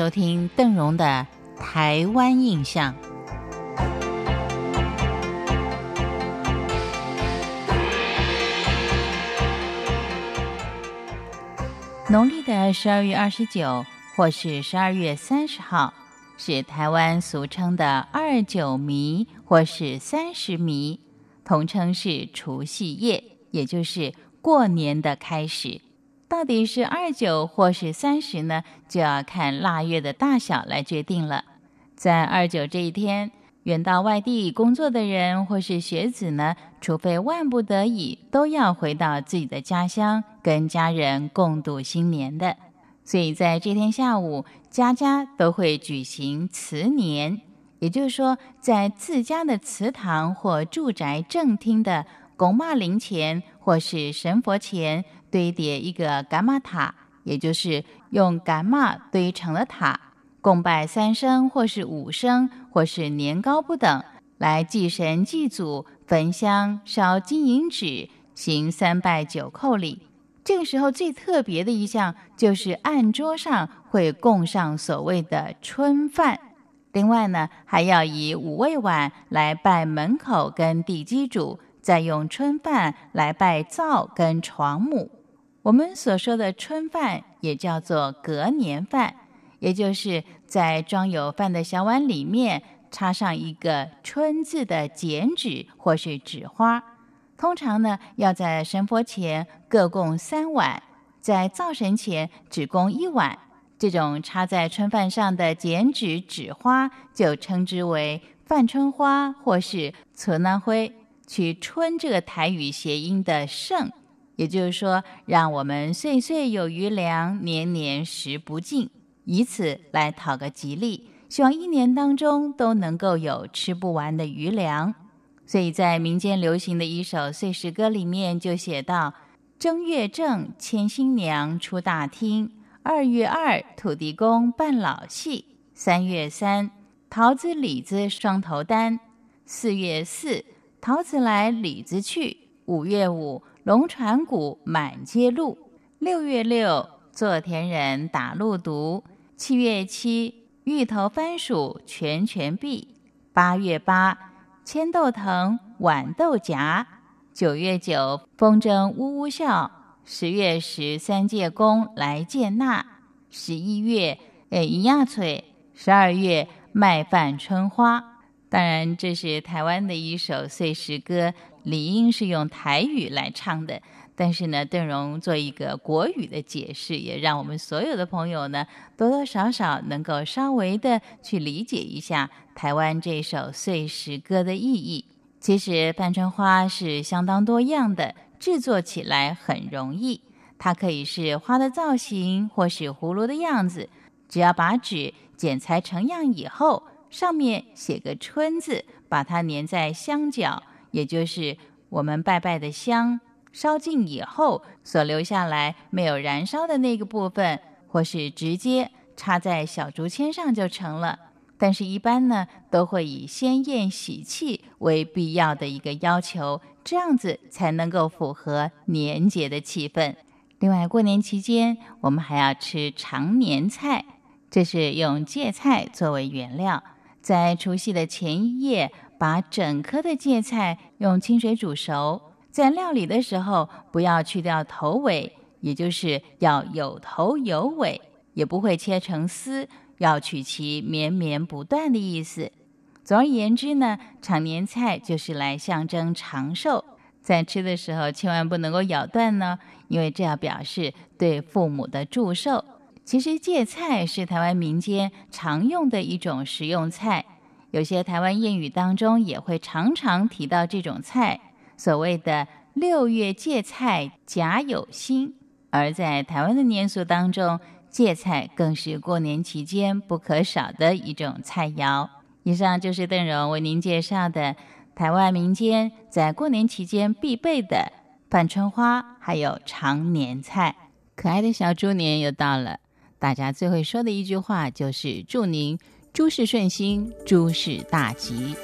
收听邓荣的《台湾印象》。农历的十二月二十九，或是十二月三十号，是台湾俗称的二九弥，或是三十弥，统称是除夕夜，也就是过年的开始。到底是二九或是三十呢？就要看腊月的大小来决定了。在二九这一天，远到外地工作的人或是学子呢，除非万不得已，都要回到自己的家乡，跟家人共度新年的。所以在这天下午，家家都会举行辞年，也就是说，在自家的祠堂或住宅正厅的拱马灵前，或是神佛前。堆叠一个伽马塔，也就是用伽马堆成了塔，供拜三生或是五生或是年糕不等，来祭神祭祖，焚香烧金银纸，行三拜九叩礼。这个时候最特别的一项就是案桌上会供上所谓的春饭，另外呢还要以五味碗来拜门口跟地基主，再用春饭来拜灶跟床母。我们所说的春饭也叫做隔年饭，也就是在装有饭的小碗里面插上一个“春”字的剪纸或是纸花。通常呢，要在神佛前各供三碗，在灶神前只供一碗。这种插在春饭上的剪纸纸花，就称之为饭春花或是存安灰，取“春”这个台语谐音的“盛”。也就是说，让我们岁岁有余粮，年年食不尽，以此来讨个吉利，希望一年当中都能够有吃不完的余粮。所以在民间流行的一首岁时歌里面就写到：正月正，牵新娘出大厅；二月二，土地公办老戏；三月三，桃子李子双头单；四月四，桃子来李子去；五月五。龙船鼓满街路，六月六做田人打路毒，七月七芋头番薯全全闭，八月八千豆藤豌豆荚，九月九风筝呜呜笑，十月十三借公来见纳，十一月哎一亚翠，十二月麦饭春花。当然，这是台湾的一首碎石歌。理应是用台语来唱的，但是呢，邓荣做一个国语的解释，也让我们所有的朋友呢，多多少少能够稍微的去理解一下台湾这首碎石歌的意义。其实，半春花是相当多样的，制作起来很容易。它可以是花的造型，或是葫芦的样子。只要把纸剪裁成样以后，上面写个“春”字，把它粘在香角。也就是我们拜拜的香烧尽以后所留下来没有燃烧的那个部分，或是直接插在小竹签上就成了。但是，一般呢都会以鲜艳喜气为必要的一个要求，这样子才能够符合年节的气氛。另外，过年期间我们还要吃长年菜，这是用芥菜作为原料，在除夕的前一夜。把整颗的芥菜用清水煮熟，在料理的时候不要去掉头尾，也就是要有头有尾，也不会切成丝，要取其绵绵不断的意思。总而言之呢，长年菜就是来象征长寿，在吃的时候千万不能够咬断呢，因为这要表示对父母的祝寿。其实芥菜是台湾民间常用的一种食用菜。有些台湾谚语当中也会常常提到这种菜，所谓的“六月芥菜甲有心”。而在台湾的年俗当中，芥菜更是过年期间不可少的一种菜肴。以上就是邓荣为您介绍的台湾民间在过年期间必备的半春花，还有长年菜。可爱的小猪年又到了，大家最会说的一句话就是祝您。诸事顺心，诸事大吉。